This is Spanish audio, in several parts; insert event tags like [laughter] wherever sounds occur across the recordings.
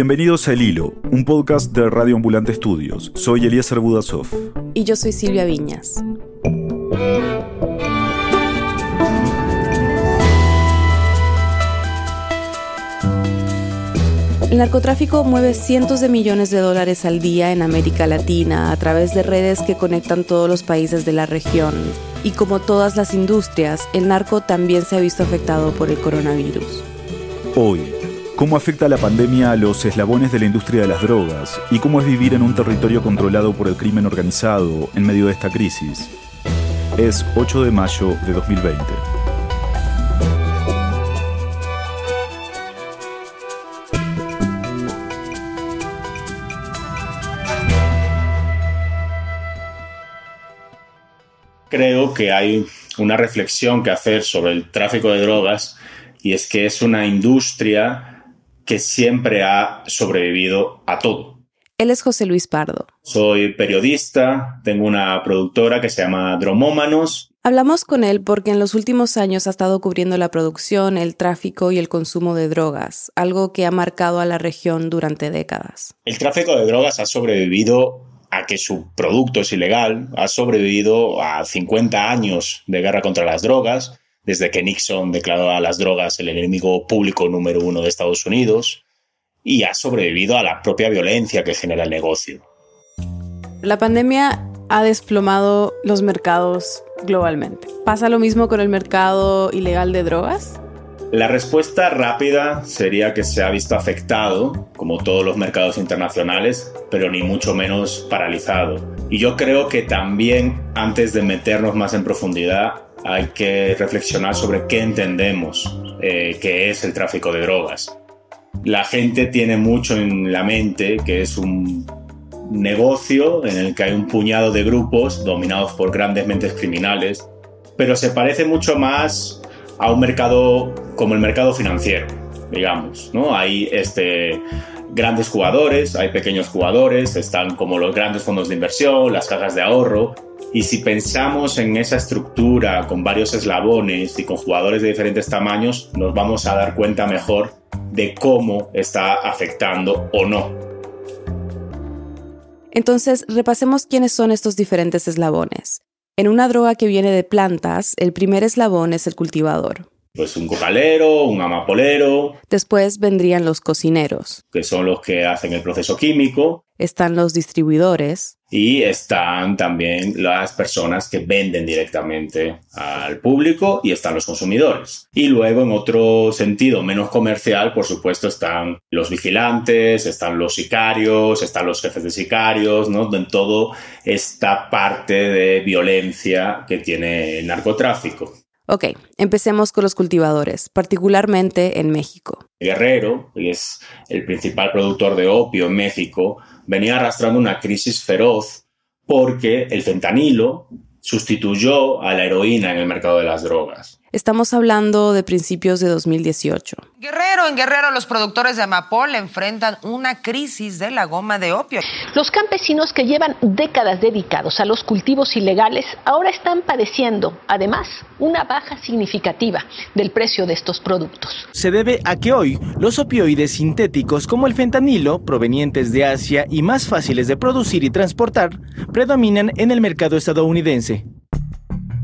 Bienvenidos a El Hilo, un podcast de Radio Ambulante Estudios. Soy Eliezer Budasov. Y yo soy Silvia Viñas. El narcotráfico mueve cientos de millones de dólares al día en América Latina a través de redes que conectan todos los países de la región. Y como todas las industrias, el narco también se ha visto afectado por el coronavirus. Hoy, ¿cómo afecta la pandemia a los eslabones de la industria de las drogas? ¿Y cómo es vivir en un territorio controlado por el crimen organizado en medio de esta crisis? Es 8 de mayo de 2020. creo que hay una reflexión que hacer sobre el tráfico de drogas y es que es una industria que siempre ha sobrevivido a todo. Él es José Luis Pardo. Soy periodista, tengo una productora que se llama Dromómanos. Hablamos con él porque en los últimos años ha estado cubriendo la producción, el tráfico y el consumo de drogas, algo que ha marcado a la región durante décadas. El tráfico de drogas ha sobrevivido a que su producto es ilegal, ha sobrevivido a 50 años de guerra contra las drogas, desde que Nixon declaró a las drogas el enemigo público número uno de Estados Unidos, y ha sobrevivido a la propia violencia que genera el negocio. La pandemia ha desplomado los mercados globalmente. ¿Pasa lo mismo con el mercado ilegal de drogas? La respuesta rápida sería que se ha visto afectado, como todos los mercados internacionales, pero ni mucho menos paralizado. Y yo creo que también, antes de meternos más en profundidad, hay que reflexionar sobre qué entendemos eh, que es el tráfico de drogas. La gente tiene mucho en la mente que es un negocio en el que hay un puñado de grupos dominados por grandes mentes criminales, pero se parece mucho más a un mercado como el mercado financiero, digamos, ¿no? Hay este, grandes jugadores, hay pequeños jugadores, están como los grandes fondos de inversión, las cajas de ahorro, y si pensamos en esa estructura con varios eslabones y con jugadores de diferentes tamaños, nos vamos a dar cuenta mejor de cómo está afectando o no. Entonces, repasemos quiénes son estos diferentes eslabones. En una droga que viene de plantas, el primer eslabón es el cultivador. Pues un cocalero, un amapolero. Después vendrían los cocineros. Que son los que hacen el proceso químico. Están los distribuidores. Y están también las personas que venden directamente al público y están los consumidores. Y luego, en otro sentido menos comercial, por supuesto, están los vigilantes, están los sicarios, están los jefes de sicarios, ¿no? En todo esta parte de violencia que tiene el narcotráfico. Ok, empecemos con los cultivadores, particularmente en México. Guerrero, que es el principal productor de opio en México, venía arrastrando una crisis feroz porque el fentanilo sustituyó a la heroína en el mercado de las drogas. Estamos hablando de principios de 2018. Guerrero, en Guerrero los productores de Amapol enfrentan una crisis de la goma de opio. Los campesinos que llevan décadas dedicados a los cultivos ilegales ahora están padeciendo, además, una baja significativa del precio de estos productos. Se debe a que hoy los opioides sintéticos como el fentanilo, provenientes de Asia y más fáciles de producir y transportar, predominan en el mercado estadounidense.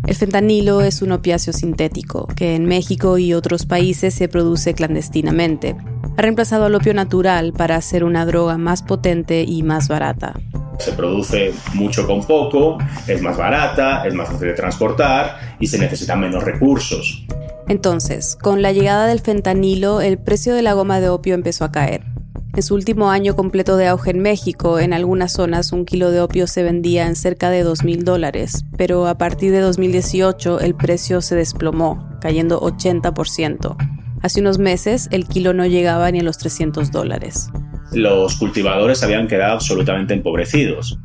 El fentanilo es un opiáceo sintético que en México y otros países se produce clandestinamente. Ha reemplazado al opio natural para hacer una droga más potente y más barata. Se produce mucho con poco, es más barata, es más fácil de transportar y se necesitan menos recursos. Entonces, con la llegada del fentanilo, el precio de la goma de opio empezó a caer. En su último año completo de auge en México, en algunas zonas un kilo de opio se vendía en cerca de 2 mil dólares, pero a partir de 2018 el precio se desplomó, cayendo 80%. Hace unos meses el kilo no llegaba ni a los 300 dólares. Los cultivadores habían quedado absolutamente empobrecidos.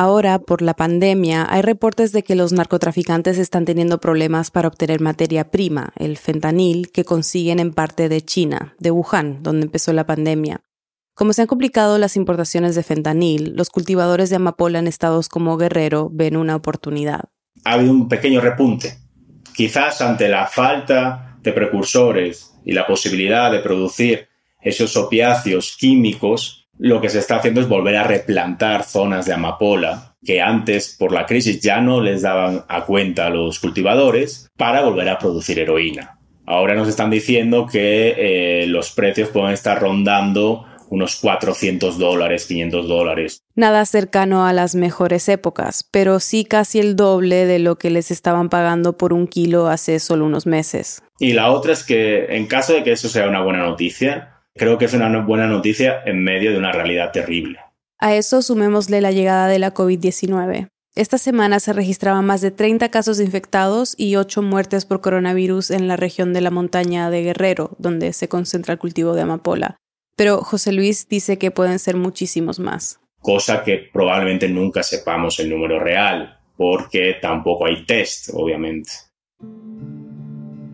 Ahora, por la pandemia, hay reportes de que los narcotraficantes están teniendo problemas para obtener materia prima, el fentanil, que consiguen en parte de China, de Wuhan, donde empezó la pandemia. Como se han complicado las importaciones de fentanil, los cultivadores de amapola en estados como Guerrero ven una oportunidad. Ha habido un pequeño repunte. Quizás ante la falta de precursores y la posibilidad de producir esos opiáceos químicos, lo que se está haciendo es volver a replantar zonas de amapola que antes por la crisis ya no les daban a cuenta a los cultivadores para volver a producir heroína. Ahora nos están diciendo que eh, los precios pueden estar rondando unos 400 dólares, 500 dólares. Nada cercano a las mejores épocas, pero sí casi el doble de lo que les estaban pagando por un kilo hace solo unos meses. Y la otra es que en caso de que eso sea una buena noticia, creo que es una buena noticia en medio de una realidad terrible. A eso sumémosle la llegada de la COVID-19. Esta semana se registraban más de 30 casos infectados y 8 muertes por coronavirus en la región de la montaña de Guerrero, donde se concentra el cultivo de amapola pero José Luis dice que pueden ser muchísimos más. Cosa que probablemente nunca sepamos el número real, porque tampoco hay test, obviamente.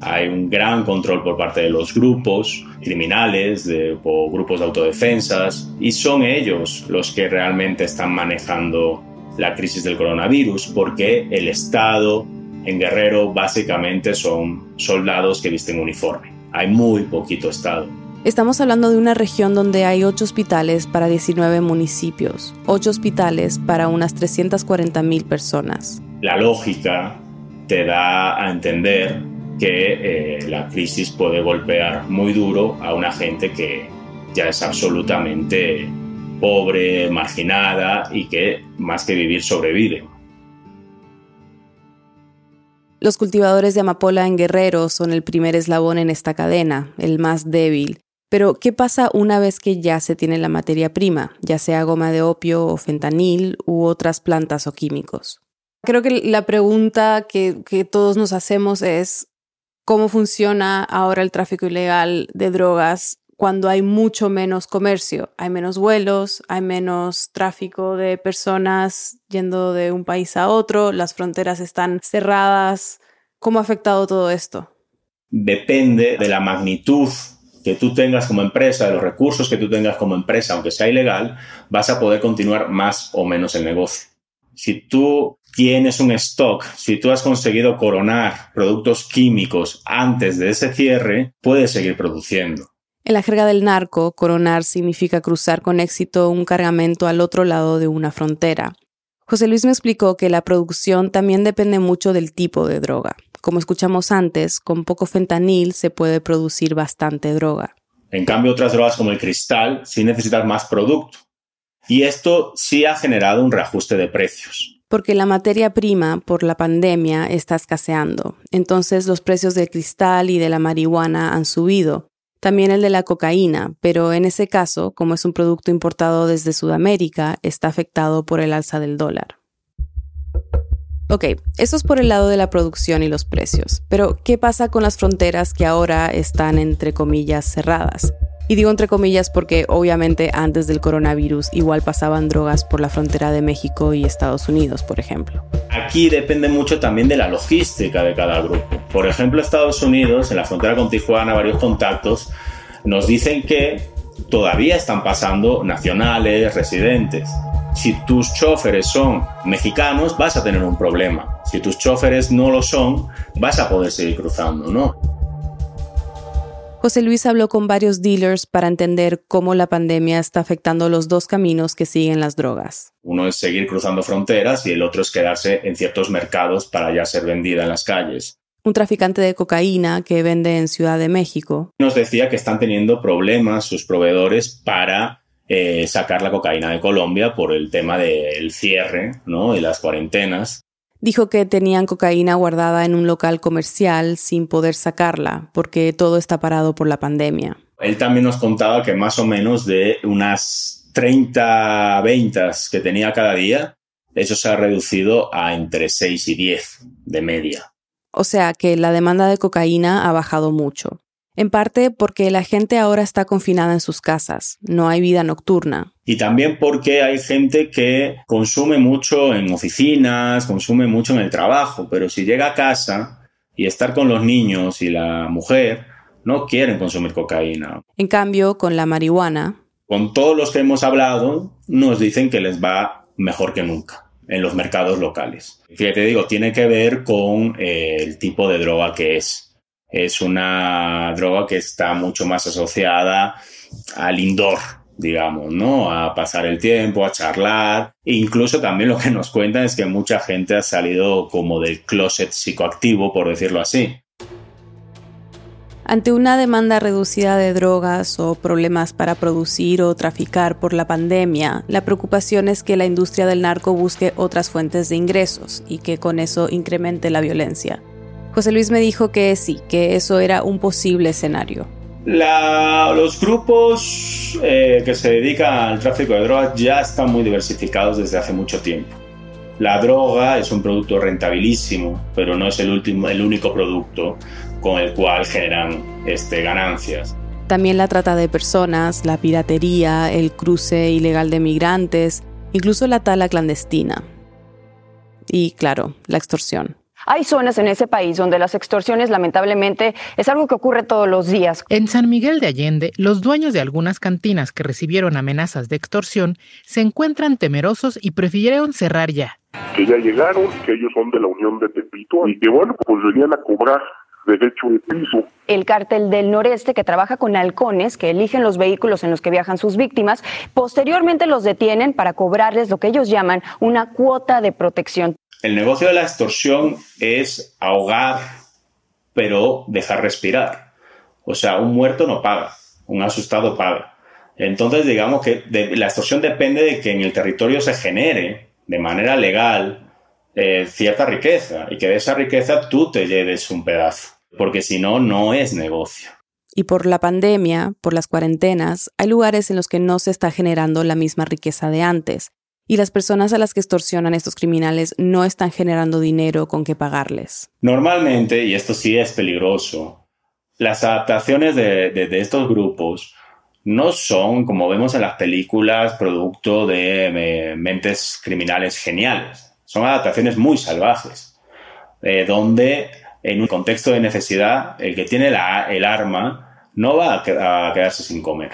Hay un gran control por parte de los grupos criminales o grupos de autodefensas y son ellos los que realmente están manejando la crisis del coronavirus porque el Estado en Guerrero básicamente son soldados que visten uniforme. Hay muy poquito Estado. Estamos hablando de una región donde hay 8 hospitales para 19 municipios, 8 hospitales para unas 340 mil personas. La lógica te da a entender que eh, la crisis puede golpear muy duro a una gente que ya es absolutamente pobre, marginada y que más que vivir sobrevive. Los cultivadores de amapola en Guerrero son el primer eslabón en esta cadena, el más débil, pero, ¿qué pasa una vez que ya se tiene la materia prima, ya sea goma de opio o fentanil u otras plantas o químicos? Creo que la pregunta que, que todos nos hacemos es cómo funciona ahora el tráfico ilegal de drogas cuando hay mucho menos comercio, hay menos vuelos, hay menos tráfico de personas yendo de un país a otro, las fronteras están cerradas. ¿Cómo ha afectado todo esto? Depende de la magnitud que tú tengas como empresa, de los recursos que tú tengas como empresa, aunque sea ilegal, vas a poder continuar más o menos el negocio. Si tú tienes un stock, si tú has conseguido coronar productos químicos antes de ese cierre, puedes seguir produciendo. En la jerga del narco, coronar significa cruzar con éxito un cargamento al otro lado de una frontera. José Luis me explicó que la producción también depende mucho del tipo de droga. Como escuchamos antes, con poco fentanil se puede producir bastante droga. En cambio, otras drogas como el cristal sí necesitan más producto. Y esto sí ha generado un reajuste de precios. Porque la materia prima por la pandemia está escaseando. Entonces los precios del cristal y de la marihuana han subido. También el de la cocaína, pero en ese caso, como es un producto importado desde Sudamérica, está afectado por el alza del dólar. Ok, eso es por el lado de la producción y los precios, pero ¿qué pasa con las fronteras que ahora están entre comillas cerradas? Y digo entre comillas porque obviamente antes del coronavirus igual pasaban drogas por la frontera de México y Estados Unidos, por ejemplo. Aquí depende mucho también de la logística de cada grupo. Por ejemplo, Estados Unidos, en la frontera con Tijuana, varios contactos, nos dicen que todavía están pasando nacionales, residentes si tus choferes son mexicanos, vas a tener un problema. Si tus choferes no lo son, vas a poder seguir cruzando, ¿no? José Luis habló con varios dealers para entender cómo la pandemia está afectando los dos caminos que siguen las drogas. Uno es seguir cruzando fronteras y el otro es quedarse en ciertos mercados para ya ser vendida en las calles. Un traficante de cocaína que vende en Ciudad de México. Nos decía que están teniendo problemas sus proveedores para eh, sacar la cocaína de Colombia por el tema del cierre ¿no? y las cuarentenas. Dijo que tenían cocaína guardada en un local comercial sin poder sacarla porque todo está parado por la pandemia. Él también nos contaba que más o menos de unas 30 ventas que tenía cada día, eso se ha reducido a entre 6 y 10 de media. O sea que la demanda de cocaína ha bajado mucho. En parte porque la gente ahora está confinada en sus casas, no hay vida nocturna. Y también porque hay gente que consume mucho en oficinas, consume mucho en el trabajo, pero si llega a casa y estar con los niños y la mujer, no quieren consumir cocaína. En cambio, con la marihuana. Con todos los que hemos hablado, nos dicen que les va mejor que nunca en los mercados locales. te digo, tiene que ver con eh, el tipo de droga que es es una droga que está mucho más asociada al indoor, digamos, ¿no? A pasar el tiempo, a charlar. E incluso también lo que nos cuentan es que mucha gente ha salido como del closet psicoactivo, por decirlo así. Ante una demanda reducida de drogas o problemas para producir o traficar por la pandemia, la preocupación es que la industria del narco busque otras fuentes de ingresos y que con eso incremente la violencia. José Luis me dijo que sí, que eso era un posible escenario. los grupos eh, que se dedican al tráfico de drogas ya están muy diversificados desde hace mucho tiempo. La droga es un producto rentabilísimo, pero no es el, último, el único producto con el cual generan este, ganancias. También la trata de personas, la piratería, el cruce ilegal de migrantes, incluso la tala clandestina. Y claro, la extorsión. Hay zonas en ese país donde las extorsiones lamentablemente es algo que ocurre todos los días. En San Miguel de Allende, los dueños de algunas cantinas que recibieron amenazas de extorsión se encuentran temerosos y prefirieron cerrar ya. Que ya llegaron, que ellos son de la Unión de Tepito y que bueno, pues venían a cobrar derecho de piso. El cártel del noreste que trabaja con halcones que eligen los vehículos en los que viajan sus víctimas, posteriormente los detienen para cobrarles lo que ellos llaman una cuota de protección. El negocio de la extorsión es ahogar, pero dejar respirar. O sea, un muerto no paga, un asustado paga. Entonces, digamos que la extorsión depende de que en el territorio se genere de manera legal eh, cierta riqueza y que de esa riqueza tú te lleves un pedazo porque si no, no es negocio. Y por la pandemia, por las cuarentenas, hay lugares en los que no se está generando la misma riqueza de antes, y las personas a las que extorsionan estos criminales no están generando dinero con que pagarles. Normalmente, y esto sí es peligroso, las adaptaciones de, estos grupos no son, como vemos en las películas, producto de mentes criminales geniales. Son adaptaciones muy salvajes, eh, donde en un contexto de necesidad, el que tiene el arma no va a, quedarse sin comer.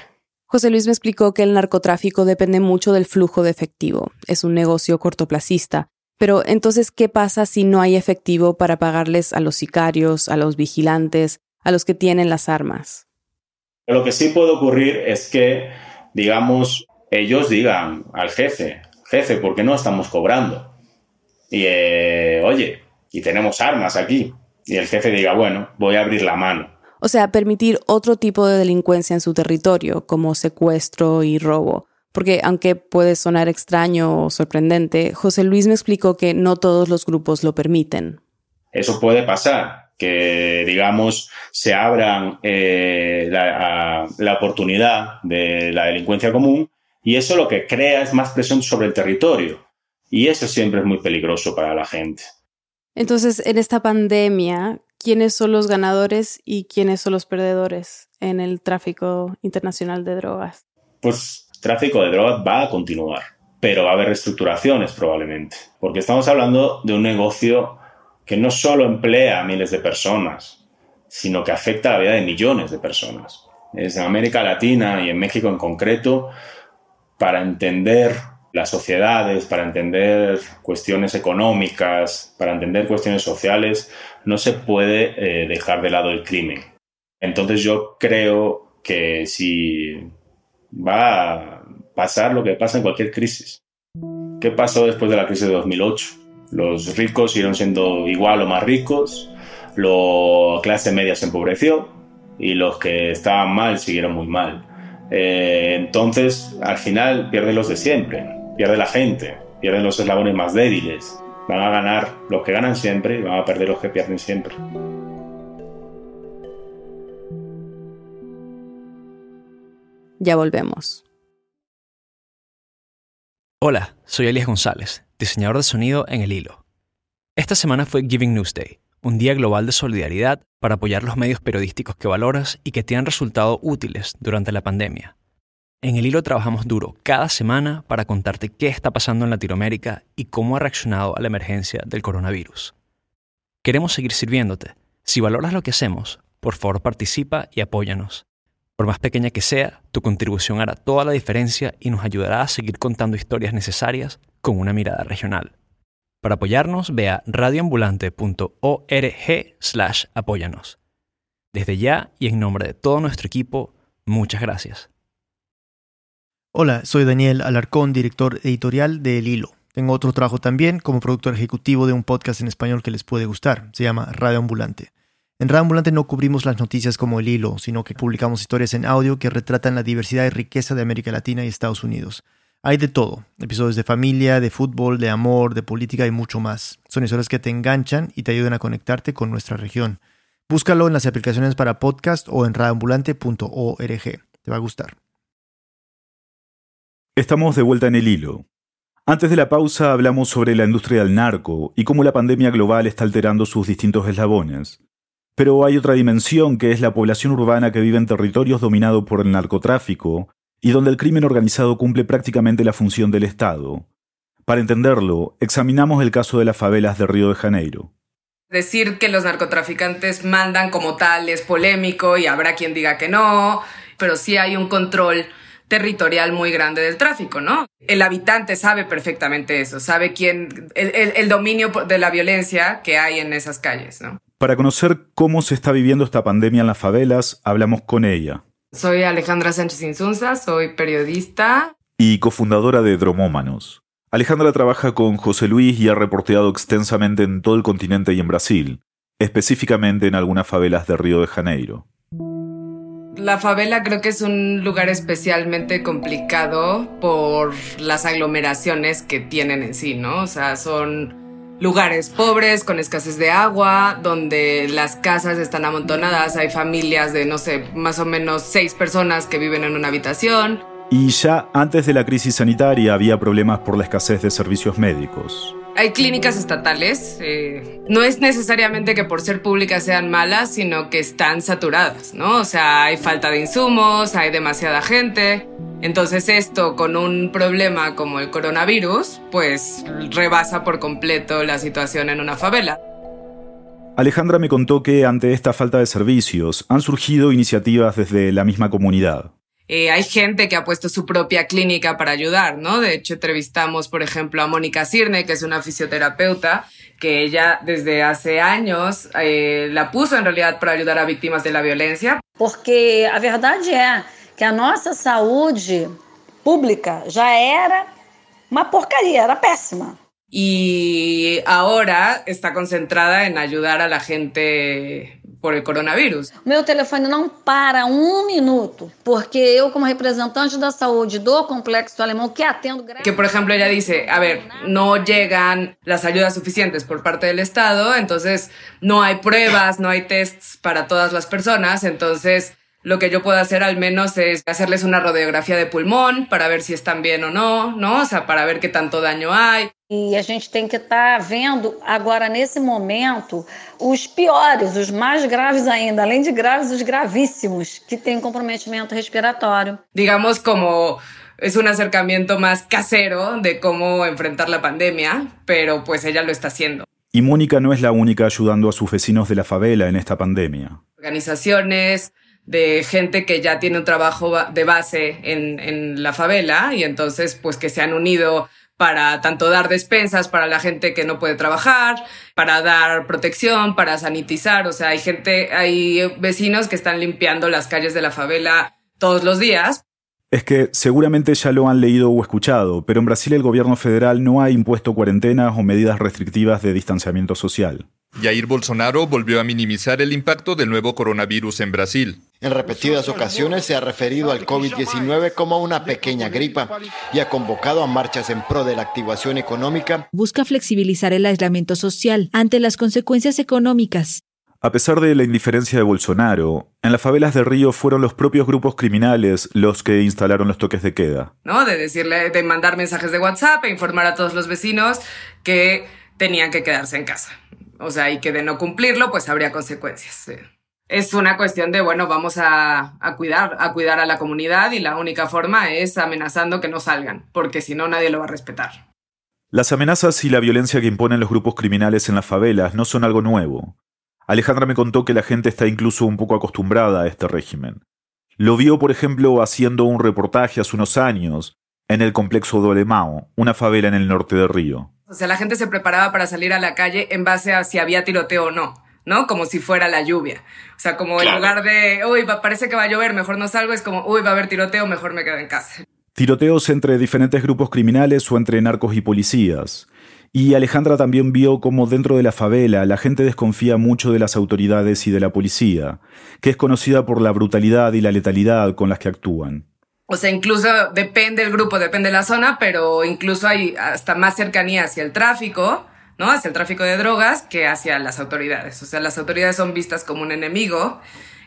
José Luis me explicó que el narcotráfico depende mucho del flujo de efectivo. Es un negocio cortoplacista. Pero entonces, ¿qué pasa si no hay efectivo para pagarles a los sicarios, a los vigilantes, a los que tienen las armas? Lo que sí puede ocurrir es que, digamos, ellos digan al jefe, jefe, ¿por qué no estamos cobrando? Y, eh, oye, y tenemos armas aquí y el jefe diga, bueno, voy a abrir la mano. O sea, permitir otro tipo de delincuencia en su territorio, como secuestro y robo. Porque aunque puede sonar extraño o sorprendente, José Luis me explicó que no todos los grupos lo permiten. Eso puede pasar, que digamos se abran eh, la, la oportunidad de la delincuencia común y eso lo que crea es más presión sobre el territorio. Y eso siempre es muy peligroso para la gente. Entonces, en esta pandemia, ¿quiénes son los ganadores y quiénes son los perdedores en el tráfico internacional de drogas? Pues tráfico de drogas va a continuar, pero va a haber reestructuraciones probablemente, porque estamos hablando de un negocio que no solo emplea a miles de personas, sino que afecta a la vida de millones de personas. Es en América Latina y en México en concreto, para entender las sociedades, para entender cuestiones económicas, para entender cuestiones sociales, no se puede eh, dejar de lado el crimen. Entonces yo creo que si va a pasar lo que pasa en cualquier crisis. ¿Qué pasó después de la crisis de 2008? Los ricos siguieron siendo igual o más ricos, la clase media se empobreció y los que estaban mal siguieron muy mal. Eh, entonces, al final pierden los de siempre pierde la gente, pierden los eslabones más débiles. Van a ganar los que ganan siempre y van a perder los que pierden siempre. Ya volvemos. Hola, soy Elias González, diseñador de sonido en El Hilo. Esta semana fue Giving News Day, un día global de solidaridad para apoyar los medios periodísticos que valoras y que te han resultado útiles durante la pandemia. En el hilo trabajamos duro cada semana para contarte qué está pasando en Latinoamérica y cómo ha reaccionado a la emergencia del coronavirus. Queremos seguir sirviéndote. Si valoras lo que hacemos, por favor participa y apóyanos. Por más pequeña que sea, tu contribución hará toda la diferencia y nos ayudará a seguir contando historias necesarias con una mirada regional. Para apoyarnos, ve a radioambulante.org slash apóyanos. Desde ya y en nombre de todo nuestro equipo, muchas gracias. Hola, soy Daniel Alarcón, director editorial de El Hilo. Tengo otro trabajo también como productor ejecutivo de un podcast en español que les puede gustar. Se llama Radio Ambulante. En Radio Ambulante no cubrimos las noticias como el hilo, sino que publicamos historias en audio que retratan la diversidad y riqueza de América Latina y Estados Unidos. Hay de todo, episodios de familia, de fútbol, de amor, de política y mucho más. Son historias que te enganchan y te ayudan a conectarte con nuestra región. Búscalo en las aplicaciones para podcast o en radioambulante.org. Te va a gustar. Estamos de vuelta en el hilo. Antes de la pausa hablamos sobre la industria del narco y cómo la pandemia global está alterando sus distintos eslabones. Pero hay otra dimensión que es la población urbana que vive en territorios dominados por el narcotráfico y donde el crimen organizado cumple prácticamente la función del Estado. Para entenderlo, examinamos el caso de las favelas de Río de Janeiro. Decir que los narcotraficantes mandan como tal es polémico y habrá quien diga que no, pero sí hay un control territorial muy grande del tráfico, ¿no? El habitante sabe perfectamente eso, sabe quién, el, el dominio de la violencia que hay en esas calles, ¿no? Para conocer cómo se está viviendo esta pandemia en las favelas, hablamos con ella. Soy Alejandra Sánchez Insunza, soy periodista. Y cofundadora de Dromómanos. Alejandra trabaja con José Luis y ha reporteado extensamente en todo el continente y en Brasil, específicamente en algunas favelas de Río de Janeiro. La favela creo que es un lugar especialmente complicado por las aglomeraciones que tienen en sí, ¿no? O sea, son lugares pobres, con escasez de agua, donde las casas están amontonadas, hay familias de, no sé, más o menos seis personas que viven en una habitación. Y ya antes de la crisis sanitaria había problemas por la escasez de servicios médicos. Hay clínicas estatales, eh, no es necesariamente que por ser públicas sean malas, sino que están saturadas, ¿no? O sea, hay falta de insumos, hay demasiada gente. Entonces esto con un problema como el coronavirus, pues rebasa por completo la situación en una favela. Alejandra me contó que ante esta falta de servicios han surgido iniciativas desde la misma comunidad. Eh, hay gente que ha puesto su propia clínica para ayudar, ¿no? De hecho, entrevistamos, por ejemplo, a Mónica Cirne, que es una fisioterapeuta, que ella desde hace años eh, la puso en realidad para ayudar a víctimas de la violencia. Porque a verdad es que a nossa saúde pública ya era una porcaria, era pésima. Y ahora está concentrada en ayudar a la gente por el coronavirus. Meu telefone não para um minuto, porque eu como representante da saúde do complexo alemão que atendo... Que por ejemplo ella dice, a ver, no llegan las ayudas suficientes por parte del Estado, entonces no hay pruebas, no hay tests para todas las personas, entonces lo que yo puedo hacer al menos es hacerles una radiografía de pulmón para ver si están bien o no, ¿no? O sea, para ver qué tanto daño hay. E a gente tem que estar tá vendo agora nesse momento os piores, os mais graves ainda, além de graves, os gravíssimos, que têm comprometimento respiratório. Digamos como es un acercamiento más casero de cómo enfrentar la pandemia, pero pues ella lo está haciendo. Y Mónica no es la única ayudando a sus vecinos de la favela en esta pandemia. Organizaciones, de gente que ya tiene un trabajo de base en, en, la favela y entonces pues que se han unido para tanto dar despensas para la gente que no puede trabajar, para dar protección, para sanitizar, o sea, hay gente, hay vecinos que están limpiando las calles de la favela todos los días. Es que seguramente ya lo han leído o escuchado, pero en Brasil el gobierno federal no ha impuesto cuarentenas o medidas restrictivas de distanciamiento social. Jair Bolsonaro volvió a minimizar el impacto del nuevo coronavirus en Brasil. En repetidas ocasiones se ha referido al COVID-19 como una pequeña gripa y ha convocado a marchas en pro de la activación económica. Busca flexibilizar el aislamiento social ante las consecuencias económicas. A pesar de la indiferencia de Bolsonaro, en las favelas de Río fueron los propios grupos criminales los que instalaron los toques de queda. ¿No? De decirle, de mandar mensajes de WhatsApp e informar a todos los vecinos que tenían que quedarse en casa. O sea, y que de no cumplirlo, pues habría consecuencias. Es una cuestión de, bueno, vamos a, a, cuidar, a cuidar a la comunidad y la única forma es amenazando que no salgan, porque si no nadie lo va a respetar. Las amenazas y la violencia que imponen los grupos criminales en las favelas no son algo nuevo. Alejandra me contó que la gente está incluso un poco acostumbrada a este régimen. Lo vio, por ejemplo, haciendo un reportaje hace unos años en el complejo Dolemao, una favela en el norte de Río. O sea, la gente se preparaba para salir a la calle en base a si había tiroteo o no. ¿no? Como si fuera la lluvia. O sea, como en lugar de, uy, parece que va a llover, mejor no salgo, es como, uy, va a haber tiroteo, mejor me quedo en casa. Tiroteos entre diferentes grupos criminales o entre narcos y policías. Y Alejandra también vio cómo dentro de la favela la gente desconfía mucho de las autoridades y de la policía, que es conocida por la brutalidad y la letalidad con las que actúan. O sea, incluso depende el grupo, depende de la zona, pero incluso hay hasta más cercanía hacia el tráfico, ¿no? Hacia el tráfico de drogas que hacia las autoridades. O sea, las autoridades son vistas como un enemigo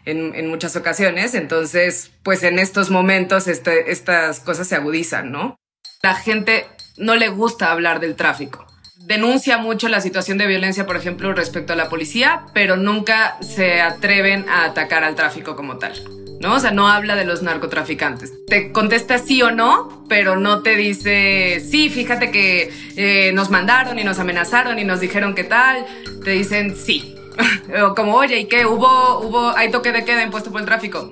en, muchas ocasiones. Entonces, pues en estos momentos este, estas cosas se agudizan, ¿no? La gente no le gusta hablar del tráfico. Denuncia mucho la situación de violencia, por ejemplo, respecto a la policía, pero nunca se atreven a atacar al tráfico como tal. ¿No? O sea, no habla de los narcotraficantes. Te contesta sí o no, pero no te dice, sí, fíjate que eh, nos mandaron y nos amenazaron y nos dijeron qué tal. Te dicen sí. [laughs] o como, oye, ¿y qué? ¿Hubo, hubo, hay toque de queda impuesto por el tráfico?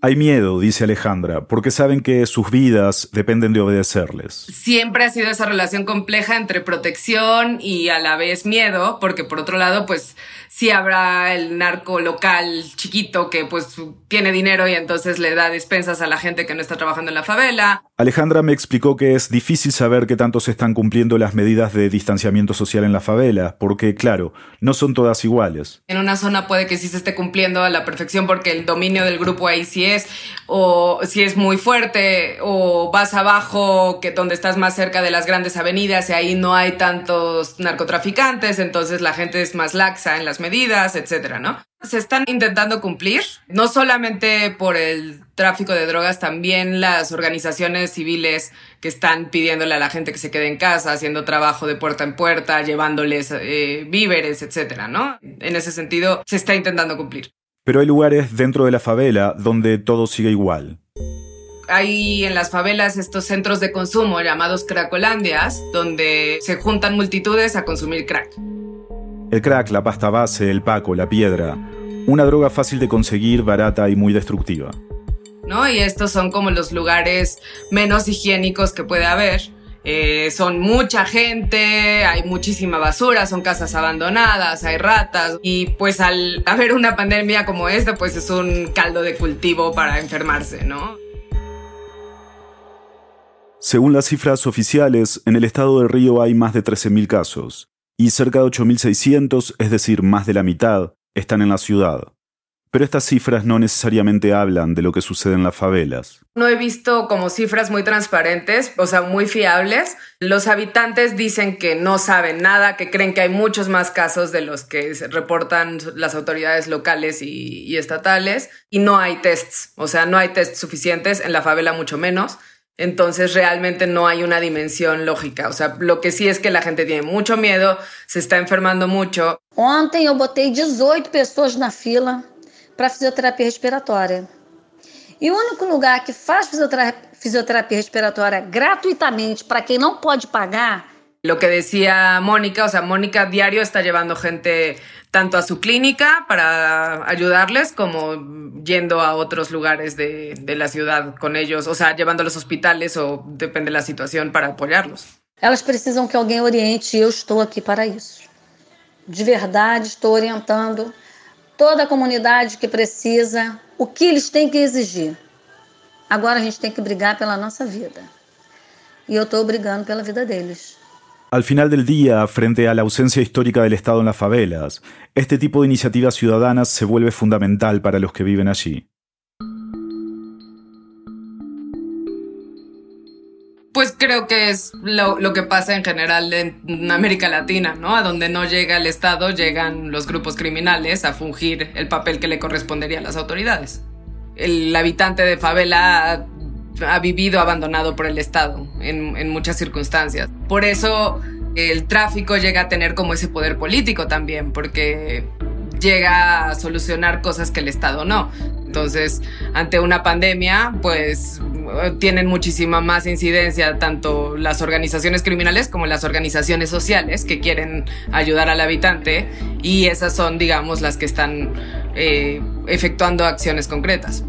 Hay miedo, dice Alejandra, porque saben que sus vidas dependen de obedecerles. Siempre ha sido esa relación compleja entre protección y a la vez miedo, porque por otro lado, pues sí habrá el narco local chiquito que pues tiene dinero y entonces le da despensas a la gente que no está trabajando en la favela. Alejandra me explicó que es difícil saber qué tanto se están cumpliendo las medidas de distanciamiento social en la favela, porque claro, no son todas iguales. En una zona puede que sí se esté cumpliendo a la perfección porque el dominio del grupo ahí sí es, o si es muy fuerte, o vas abajo, que donde estás más cerca de las grandes avenidas y ahí no hay tantos narcotraficantes, entonces la gente es más laxa en las medidas medidas, etcétera, ¿no? Se están intentando cumplir, no solamente por el tráfico de drogas, también las organizaciones civiles que están pidiéndole a la gente que se quede en casa, haciendo trabajo de puerta en puerta, llevándoles eh, víveres, etcétera, ¿no? En ese sentido, se está intentando cumplir. Pero hay lugares dentro de la favela donde todo sigue igual hay en las favelas estos centros de consumo llamados cracolandias, donde se juntan multitudes a consumir crack. El crack, la pasta base, el paco, la piedra. Una droga fácil de conseguir, barata y muy destructiva. ¿No? Y estos son como los lugares menos higiénicos que puede haber. Eh, son mucha gente, hay muchísima basura, son casas abandonadas, hay ratas y pues al haber una pandemia como esta pues es un caldo de cultivo para enfermarse, ¿no? Según las cifras oficiales, en el estado de Río hay más de 13.000 casos y cerca de 8.600, es decir, más de la mitad, están en la ciudad. Pero estas cifras no necesariamente hablan de lo que sucede en las favelas. No he visto como cifras muy transparentes, o sea, muy fiables. Los habitantes dicen que no saben nada, que creen que hay muchos más casos de los que reportan las autoridades locales y, estatales. Y no hay tests, o sea, no hay tests suficientes, en la favela mucho menos. Entonces realmente no hay una dimensión lógica. O sea, lo que sí es que la gente tiene mucho miedo, se está enfermando mucho. Ontem eu botei 18 pessoas na fila para fisioterapia respiratória. E o único lugar que faz fisioterapia respiratória gratuitamente para quem não pode pagar lo que decía Mónica, o sea, Mónica diario está llevando gente tanto a su clínica para ayudarles como yendo a otros lugares de, de la ciudad con ellos, o sea, llevando a hospitales o depende de la situación para apoyarlos. Elas precisam que alguém oriente e eu estou aqui para isso. De verdade, estou orientando toda a comunidade que precisa, o que eles têm que exigir. Agora a gente tem que brigar pela nossa vida. E eu estou brigando pela vida deles. Al final del día, frente a la ausencia histórica del Estado en las favelas, este tipo de iniciativas ciudadanas se vuelve fundamental para los que viven allí. Pues creo que es lo, que pasa en general en América Latina, ¿no? A donde no llega el Estado, llegan los grupos criminales a fungir el papel que le correspondería a las autoridades. El habitante de favela ha vivido abandonado por el Estado en, muchas circunstancias. Por eso el tráfico llega a tener como ese poder político también, porque llega a solucionar cosas que el Estado no. Entonces, ante una pandemia, pues tienen muchísima más incidencia tanto las organizaciones criminales como las organizaciones sociales que quieren ayudar al habitante y esas son, digamos, las que están eh, efectuando acciones concretas.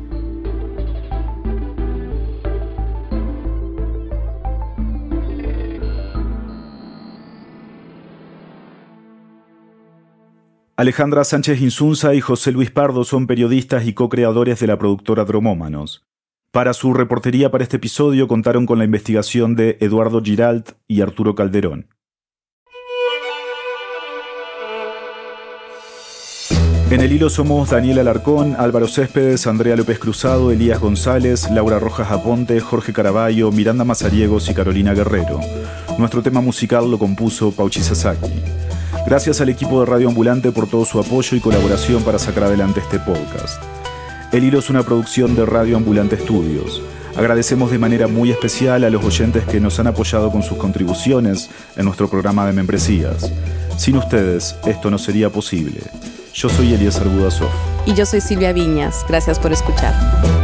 Alejandra Sánchez Insunza y José Luis Pardo son periodistas y co-creadores de la productora Dromómanos. Para su reportería para este episodio contaron con la investigación de Eduardo Giralt y Arturo Calderón. En el hilo somos Daniel Alarcón, Álvaro Céspedes, Andrea López Cruzado, Elías González, Laura Rojas Aponte, Jorge Caraballo, Miranda Mazariegos y Carolina Guerrero. Nuestro tema musical lo compuso Pauchi Sasaki. Gracias al equipo de Radio Ambulante por todo su apoyo y colaboración para sacar adelante este podcast. El hilo es una producción de Radio Ambulante Estudios. Agradecemos de manera muy especial a los oyentes que nos han apoyado con sus contribuciones en nuestro programa de membresías. Sin ustedes, esto no sería posible. Yo soy Elías Budasov. Y yo soy Silvia Viñas. Gracias por escuchar.